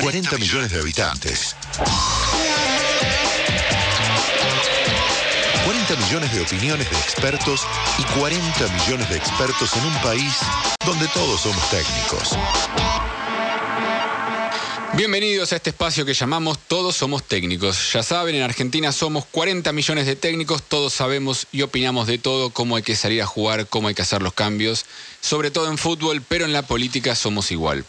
40 millones de habitantes. 40 millones de opiniones de expertos y 40 millones de expertos en un país donde todos somos técnicos. Bienvenidos a este espacio que llamamos Todos somos técnicos. Ya saben, en Argentina somos 40 millones de técnicos, todos sabemos y opinamos de todo, cómo hay que salir a jugar, cómo hay que hacer los cambios, sobre todo en fútbol, pero en la política somos igual.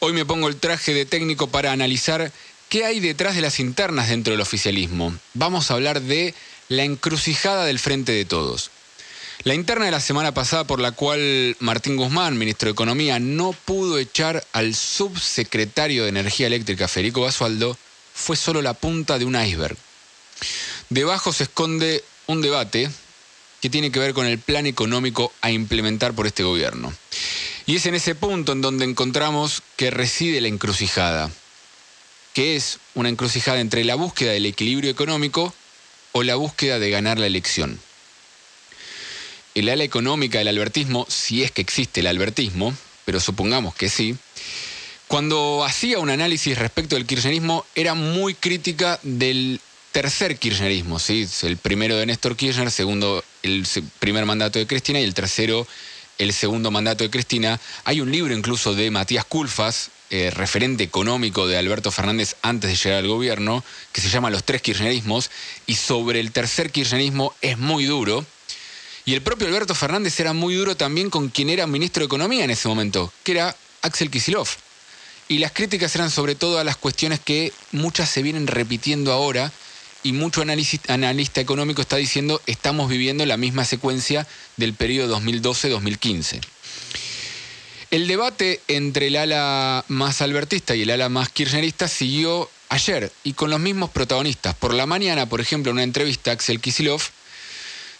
Hoy me pongo el traje de técnico para analizar qué hay detrás de las internas dentro del oficialismo. Vamos a hablar de la encrucijada del frente de todos. La interna de la semana pasada por la cual Martín Guzmán, ministro de Economía, no pudo echar al subsecretario de Energía Eléctrica, Federico Basualdo, fue solo la punta de un iceberg. Debajo se esconde un debate que tiene que ver con el plan económico a implementar por este gobierno. Y es en ese punto en donde encontramos que reside la encrucijada, que es una encrucijada entre la búsqueda del equilibrio económico o la búsqueda de ganar la elección el ala económica del albertismo, si es que existe el albertismo, pero supongamos que sí, cuando hacía un análisis respecto del kirchnerismo era muy crítica del tercer kirchnerismo, ¿sí? el primero de Néstor Kirchner, segundo el primer mandato de Cristina y el tercero el segundo mandato de Cristina. Hay un libro incluso de Matías Culfas, eh, referente económico de Alberto Fernández antes de llegar al gobierno, que se llama Los tres kirchnerismos, y sobre el tercer kirchnerismo es muy duro. Y el propio Alberto Fernández era muy duro también con quien era ministro de Economía en ese momento, que era Axel Kisilov. Y las críticas eran sobre todo a las cuestiones que muchas se vienen repitiendo ahora y mucho analista económico está diciendo estamos viviendo la misma secuencia del periodo 2012-2015. El debate entre el ala más albertista y el ala más kirchnerista siguió ayer y con los mismos protagonistas. Por la mañana, por ejemplo, en una entrevista, Axel Kisilov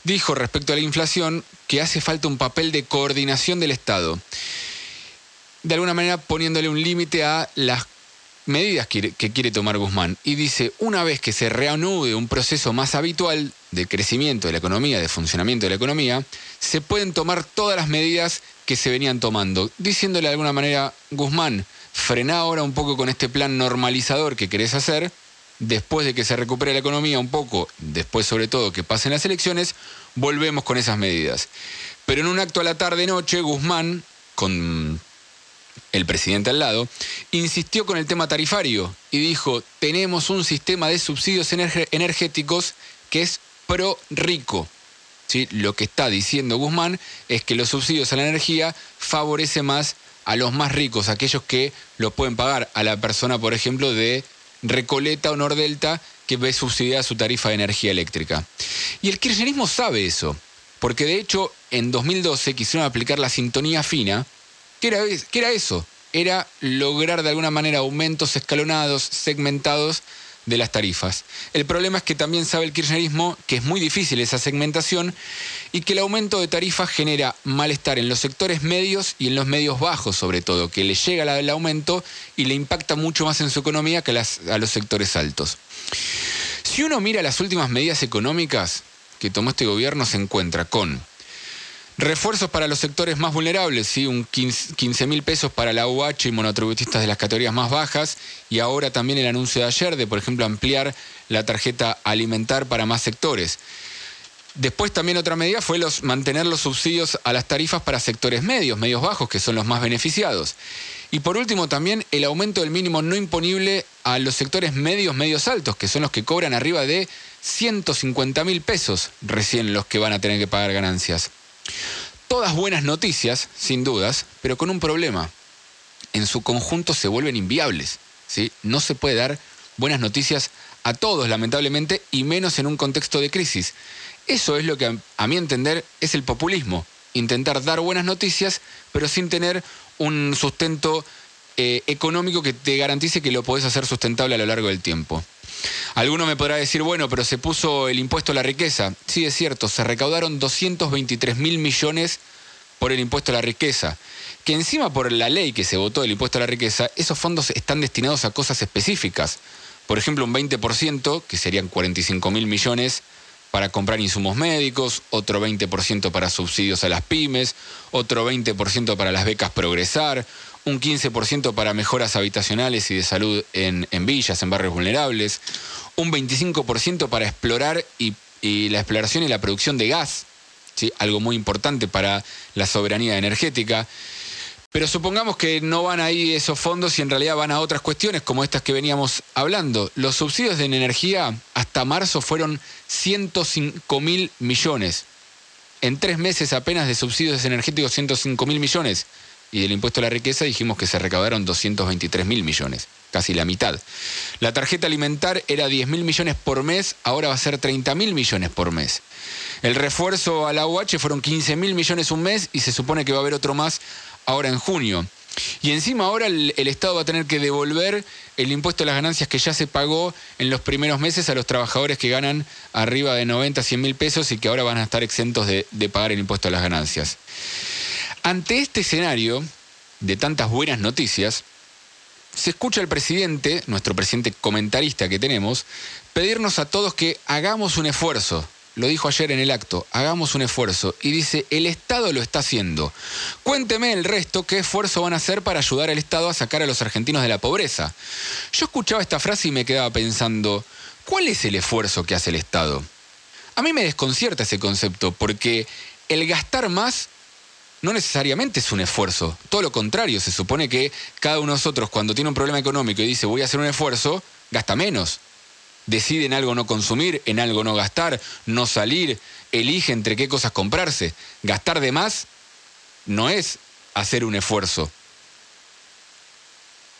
dijo respecto a la inflación que hace falta un papel de coordinación del Estado, de alguna manera poniéndole un límite a las medidas que, quiere tomar Guzmán. Y dice, una vez que se reanude un proceso más habitual de crecimiento de la economía, de funcionamiento de la economía, se pueden tomar todas las medidas que se venían tomando, diciéndole de alguna manera, Guzmán, frena ahora un poco con este plan normalizador que querés hacer, después de que se recupere la economía un poco, después sobre todo que pasen las elecciones, volvemos con esas medidas. Pero en un acto a la tarde-noche, Guzmán, con el presidente al lado, insistió con el tema tarifario y dijo, tenemos un sistema de subsidios energéticos que es pro rico. ¿Sí? Lo que está diciendo Guzmán es que los subsidios a la energía favorecen más a los más ricos, aquellos que lo pueden pagar, a la persona, por ejemplo, de Recoleta o Nordelta que ve subsidiada su tarifa de energía eléctrica. Y el kirchnerismo sabe eso, porque de hecho en 2012 quisieron aplicar la sintonía fina, que era, que era eso, era lograr de alguna manera aumentos escalonados, segmentados de las tarifas. El problema es que también sabe el kirchnerismo que es muy difícil esa segmentación y que el aumento de tarifas genera malestar en los sectores medios y en los medios bajos sobre todo, que le llega el aumento y le impacta mucho más en su economía que a los sectores altos. Si uno mira las últimas medidas económicas que tomó este gobierno, se encuentra con Refuerzos para los sectores más vulnerables, ¿sí? un 15 mil pesos para la UH y monotributistas de las categorías más bajas. Y ahora también el anuncio de ayer de, por ejemplo, ampliar la tarjeta alimentar para más sectores. Después también otra medida fue los, mantener los subsidios a las tarifas para sectores medios, medios bajos, que son los más beneficiados. Y por último también el aumento del mínimo no imponible a los sectores medios, medios altos, que son los que cobran arriba de 150 mil pesos recién los que van a tener que pagar ganancias. Todas buenas noticias, sin dudas, pero con un problema. En su conjunto se vuelven inviables. ¿sí? No se puede dar buenas noticias a todos, lamentablemente, y menos en un contexto de crisis. Eso es lo que, a mi entender, es el populismo. Intentar dar buenas noticias, pero sin tener un sustento eh, económico que te garantice que lo podés hacer sustentable a lo largo del tiempo. Alguno me podrá decir, bueno, pero se puso el impuesto a la riqueza. Sí, es cierto, se recaudaron 223 mil millones por el impuesto a la riqueza. Que encima por la ley que se votó del impuesto a la riqueza, esos fondos están destinados a cosas específicas. Por ejemplo, un 20%, que serían 45 mil millones, para comprar insumos médicos, otro 20% para subsidios a las pymes, otro 20% para las becas Progresar, un 15% para mejoras habitacionales y de salud en, en villas, en barrios vulnerables, un 25% para explorar y, la exploración y la producción de gas, ¿sí? algo muy importante para la soberanía energética. Pero supongamos que no van ahí esos fondos y en realidad van a otras cuestiones como estas que veníamos hablando. Los subsidios de energía hasta marzo fueron 105 mil millones. En tres meses apenas de subsidios energéticos 105 mil millones. Y del impuesto a la riqueza dijimos que se recaudaron 223 mil millones, casi la mitad. La tarjeta alimentar era 10 mil millones por mes, ahora va a ser 30 mil millones por mes. El refuerzo a la UH fueron 15 mil millones un mes y se supone que va a haber otro más ahora en junio. Y encima ahora el, Estado va a tener que devolver el impuesto a las ganancias que ya se pagó en los primeros meses a los trabajadores que ganan arriba de 90, 100 mil pesos y que ahora van a estar exentos de pagar el impuesto a las ganancias. Ante este escenario de tantas buenas noticias, se escucha al presidente, nuestro presidente comentarista que tenemos, pedirnos a todos que hagamos un esfuerzo lo dijo ayer en el acto, hagamos un esfuerzo. Y dice, el Estado lo está haciendo. Cuénteme el resto, qué esfuerzo van a hacer para ayudar al Estado a sacar a los argentinos de la pobreza. Yo escuchaba esta frase y me quedaba pensando, ¿cuál es el esfuerzo que hace el Estado? A mí me desconcierta ese concepto, porque el gastar más no necesariamente es un esfuerzo. Todo lo contrario, se supone que cada uno de nosotros cuando tiene un problema económico y dice voy a hacer un esfuerzo, gasta menos decide en algo no consumir, en algo no gastar, no salir, elige entre qué cosas comprarse. Gastar de más no es hacer un esfuerzo.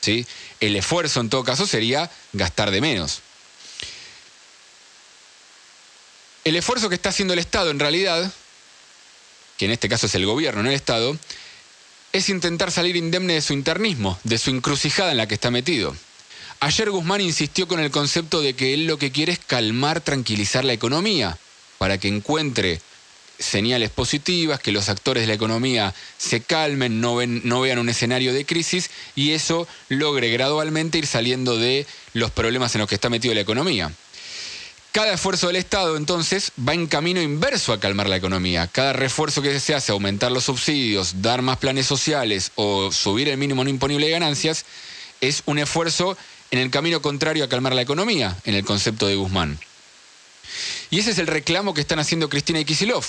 ¿Sí? El esfuerzo en todo caso sería gastar de menos. El esfuerzo que está haciendo el Estado en realidad, que en este caso es el gobierno, no el Estado, es intentar salir indemne de su internismo, de su encrucijada en la que está metido. Ayer Guzmán insistió con el concepto de que él lo que quiere es calmar, tranquilizar la economía, para que encuentre señales positivas, que los actores de la economía se calmen, no, no vean un escenario de crisis y eso logre gradualmente ir saliendo de los problemas en los que está metido la economía. Cada esfuerzo del Estado, entonces, va en camino inverso a calmar la economía. Cada refuerzo que se hace, aumentar los subsidios, dar más planes sociales o subir el mínimo no imponible de ganancias, es un esfuerzo en el camino contrario a calmar la economía, en el concepto de Guzmán. Y ese es el reclamo que están haciendo Cristina y Kisilov,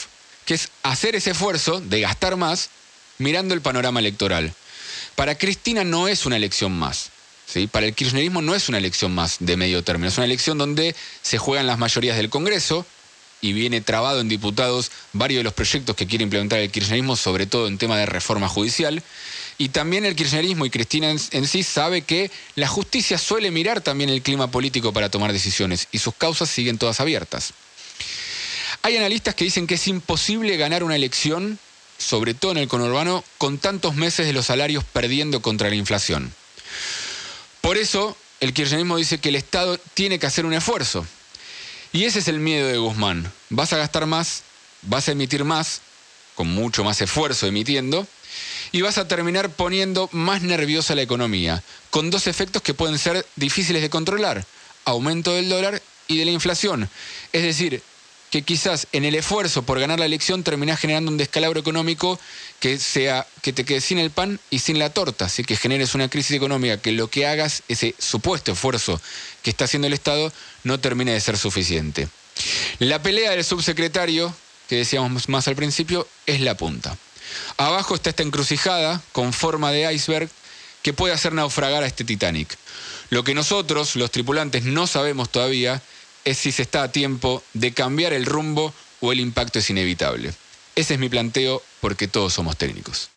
que es hacer ese esfuerzo de gastar más mirando el panorama electoral. Para Cristina no es una elección más. Para el kirchnerismo no es una elección más de medio término. Es una elección donde se juegan las mayorías del Congreso y viene trabado en diputados varios de los proyectos que quiere implementar el kirchnerismo, sobre todo en tema de reforma judicial. Y también el kirchnerismo y Cristina en, sí sabe que la justicia suele mirar también el clima político para tomar decisiones y sus causas siguen todas abiertas. Hay analistas que dicen que es imposible ganar una elección, sobre todo en el conurbano, con tantos meses de los salarios perdiendo contra la inflación. Por eso, el kirchnerismo dice que el Estado tiene que hacer un esfuerzo. Y ese es el miedo de Guzmán. Vas a gastar más, vas a emitir más, con mucho más esfuerzo emitiendo, y vas a terminar poniendo más nerviosa la economía, con dos efectos que pueden ser difíciles de controlar, aumento del dólar y de la inflación. Es decir, que quizás en el esfuerzo por ganar la elección terminás generando un descalabro económico que sea que te quedes sin el pan y sin la torta, así que generes una crisis económica que lo que hagas, ese supuesto esfuerzo que está haciendo el Estado, no termine de ser suficiente. La pelea del subsecretario, que decíamos más al principio, es la punta. Abajo está esta encrucijada con forma de iceberg que puede hacer naufragar a este Titanic. Lo que nosotros, los tripulantes, no sabemos todavía es si se está a tiempo de cambiar el rumbo o el impacto es inevitable. Ese es mi planteo porque todos somos técnicos.